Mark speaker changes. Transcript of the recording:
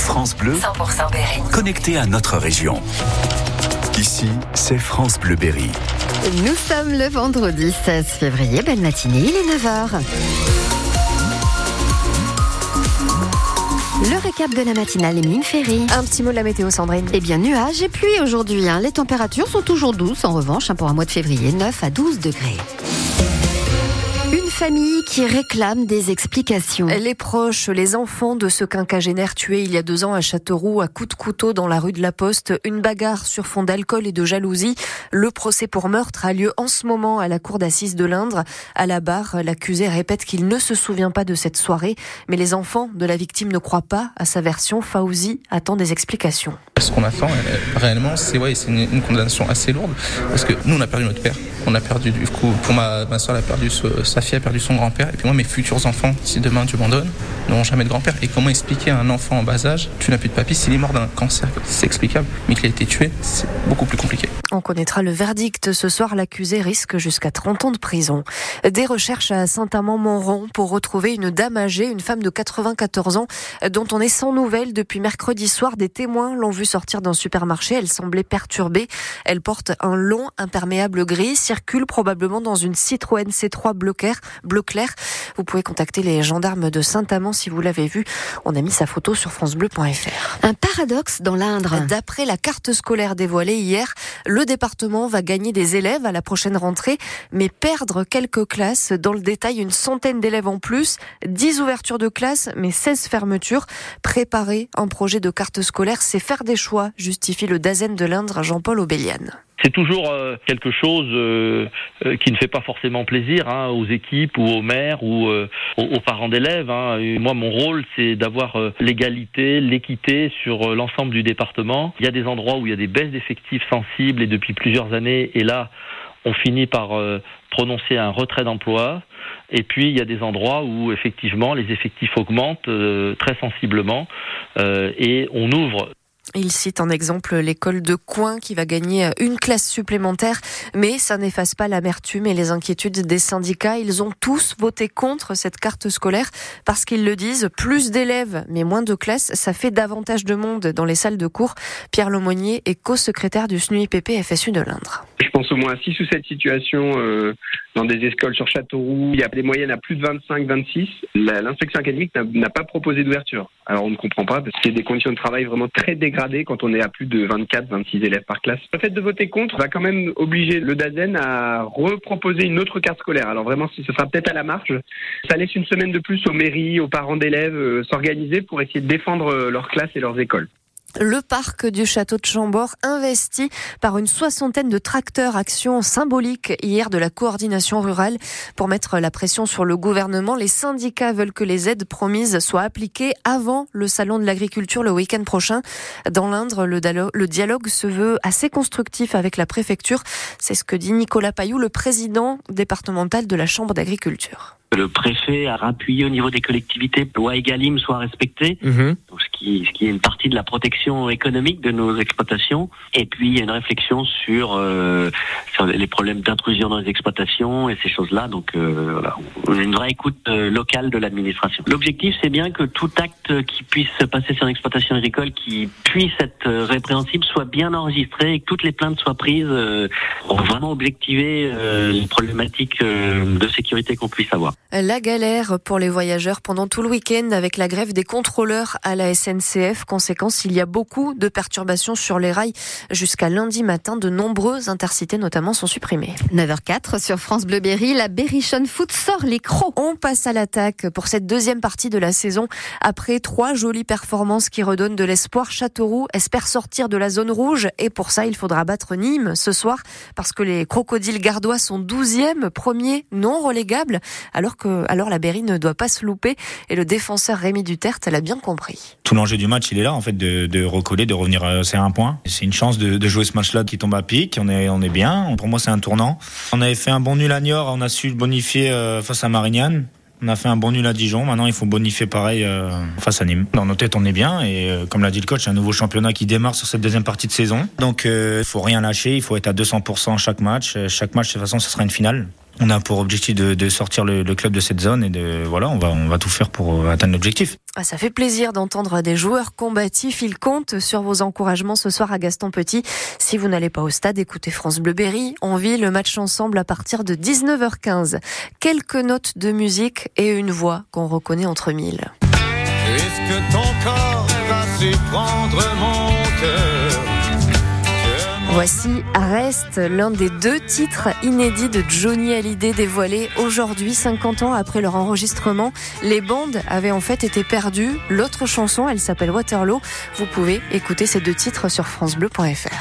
Speaker 1: France Bleu,
Speaker 2: 100% Berry.
Speaker 1: connecté à notre région. Ici, c'est France Bleu Berry.
Speaker 3: Nous sommes le vendredi 16 février, belle matinée, il est 9h. Le récap de la matinale, Émile Ferry.
Speaker 4: Un petit mot de la météo, Sandrine.
Speaker 3: Eh bien, nuages et pluie aujourd'hui. hein. Les températures sont toujours douces, en revanche, hein, pour un mois de février, 9 à 12 degrés. Une famille qui réclame des explications.
Speaker 4: Les proches, les enfants de ce quinquagénaire tué il y a deux ans à Châteauroux à coups de couteau dans la rue de la Poste, une bagarre sur fond d'alcool et de jalousie. Le procès pour meurtre a lieu en ce moment à la cour d'assises de l'Indre. À la barre, l'accusé répète qu'il ne se souvient pas de cette soirée, mais les enfants de la victime ne croient pas à sa version. Fauzi attend des explications.
Speaker 5: Ce qu'on attend euh, réellement, c'est ouais, c'est une, une condamnation assez lourde parce que nous on a perdu notre père, on a perdu du coup pour ma, ma soeur elle a perdu ce- sa fille perdu son grand-père et puis moi mes futurs enfants si demain Dieu m'en donne n'auront jamais de grand-père et comment expliquer à un enfant en bas âge tu n'as plus de papy s'il est mort d'un cancer? C'est explicable mais qu'il a été tué c'est beaucoup plus compliqué.
Speaker 4: On connaîtra le verdict ce soir. L'accusé risque jusqu'à 30 ans de prison. Des recherches à Saint-Amand-Montrond pour retrouver une dame âgée, une femme de 94 ans, dont on est sans nouvelles depuis mercredi soir. Des témoins l'ont vue sortir d'un supermarché. Elle semblait perturbée. Elle porte un long imperméable gris, circule probablement dans une Citroën C3 bleu clair. Bleu clair. Vous pouvez contacter les gendarmes de Saint-Amand si vous l'avez vue. On a mis sa photo sur francebleu.fr.
Speaker 3: Un paradoxe dans l'Indre.
Speaker 4: D'après la carte scolaire dévoilée hier, le département va gagner des élèves à la prochaine rentrée, mais perdre quelques classes. Dans le détail, une centaine d'élèves en plus, 10 ouvertures de classes, mais 16 fermetures. Préparer un projet de carte scolaire, c'est faire des choix, justifie le Dazen de l'Indre, Jean-Paul Aubélian.
Speaker 6: C'est toujours euh, quelque chose euh, euh, qui ne fait pas forcément plaisir hein, aux équipes ou aux maires ou aux, parents d'élèves. hein. Moi, mon rôle, c'est d'avoir l'égalité, l'équité sur l'ensemble du département. Il y a des endroits où il y a des baisses d'effectifs sensibles et depuis plusieurs années, et là, on finit par prononcer un retrait d'emploi. Et puis, il y a des endroits où, effectivement, les effectifs augmentent euh, très sensiblement euh, et on ouvre
Speaker 4: Il cite en exemple l'école de Coin qui va gagner une classe supplémentaire, mais ça n'efface pas l'amertume et les inquiétudes des syndicats. Ils ont tous voté contre cette carte scolaire parce qu'ils le disent, plus d'élèves mais moins de classes, ça fait davantage de monde dans les salles de cours. Pierre Lemonnier est co-secrétaire du SNUIPP FSU de l'Indre.
Speaker 7: Je pense au moins à 6 ou 7 situations euh, dans des écoles sur Châteauroux. Il y a des moyennes à plus de 25, 26. La- L'inspection académique n'a- pas proposé d'ouverture. Alors on ne comprend pas parce que c'est des conditions de travail vraiment très dégradées quand on est à plus de 24, 26 élèves par classe. Le fait de voter contre va quand même obliger le DAZEN à reproposer une autre carte scolaire. Alors vraiment, ce sera peut-être à la marge. Ça laisse une semaine de plus aux mairies, aux parents d'élèves euh, s'organiser pour essayer de défendre euh, leurs classes et leurs écoles.
Speaker 4: Le parc du château de Chambord investi par une soixantaine de tracteurs, action symbolique hier de la coordination rurale pour mettre la pression sur le gouvernement. Les syndicats veulent que les aides promises soient appliquées avant le salon de l'agriculture le week-end prochain. Dans l'Indre, le, dialogue se veut assez constructif avec la préfecture. C'est ce que dit Nicolas Payou, le président départemental de la Chambre d'agriculture.
Speaker 8: Le préfet a appuyé au niveau des collectivités, loi Egalim soit respectée, donc ce qui, qui est une partie de la protection économique de nos exploitations. Et puis il y a une réflexion sur, euh, sur les problèmes d'intrusion dans les exploitations et ces choses-là. Donc euh, voilà, une vraie écoute euh, locale de l'administration. L'objectif c'est bien que tout acte qui puisse se passer sur une exploitation agricole qui puisse être euh, répréhensible soit bien enregistré et que toutes les plaintes soient prises euh, pour vraiment objectiver les problématiques de sécurité qu'on puisse avoir.
Speaker 4: La galère pour les voyageurs pendant tout le week-end avec la grève des contrôleurs à la SNCF. Conséquence, il y a beaucoup de perturbations sur les rails. Jusqu'à lundi matin, de nombreuses intercités notamment sont supprimées.
Speaker 3: 9h04 sur France Bleu Berry, la Berrichon Foot sort les crocs.
Speaker 4: On passe à l'attaque pour cette deuxième partie de la saison. Après trois jolies performances qui redonnent de l'espoir, Châteauroux espère sortir de la zone rouge et pour ça, il faudra battre Nîmes ce soir parce que les crocodiles gardois sont 12e, premier non relégable, alors que alors la Berry ne doit pas se louper et le défenseur Rémi Duterte l'a bien compris.
Speaker 9: Tout du match, il est là, en fait, de, recoller, de revenir euh, c'est un point. C'est une chance de, jouer ce match-là qui tombe à pic. On est, on est bien. Pour moi, c'est un tournant. On avait fait un bon nul à Niort. On a su le bonifier euh, face à Marignane. On a fait un bon nul à Dijon. Maintenant, il faut bonifier pareil euh, face à Nîmes. Dans nos têtes, on est bien. Et comme l'a dit le coach, un nouveau championnat qui démarre sur cette deuxième partie de saison. Donc, il faut rien lâcher. Il faut être à 200% chaque match. Chaque match, de toute façon, ce sera une finale. On a pour objectif de, sortir le, club de cette zone et de voilà, on va on va tout faire pour atteindre l'objectif.
Speaker 4: Ah, ça fait plaisir d'entendre des joueurs combatifs. Ils comptent sur vos encouragements ce soir à Gaston Petit. Si vous n'allez pas au stade, écoutez France Bleu Berry. On vit le match ensemble à partir de 19h15. Quelques notes de musique et une voix qu'on reconnaît entre mille. Puisque ton corps va prendre mon Voici Arrest, l'un des deux titres inédits de Johnny Hallyday dévoilés aujourd'hui, 50 ans après leur enregistrement. Les bandes avaient en fait été perdues. L'autre chanson, elle s'appelle Waterloo. Vous pouvez écouter ces deux titres sur francebleu.fr.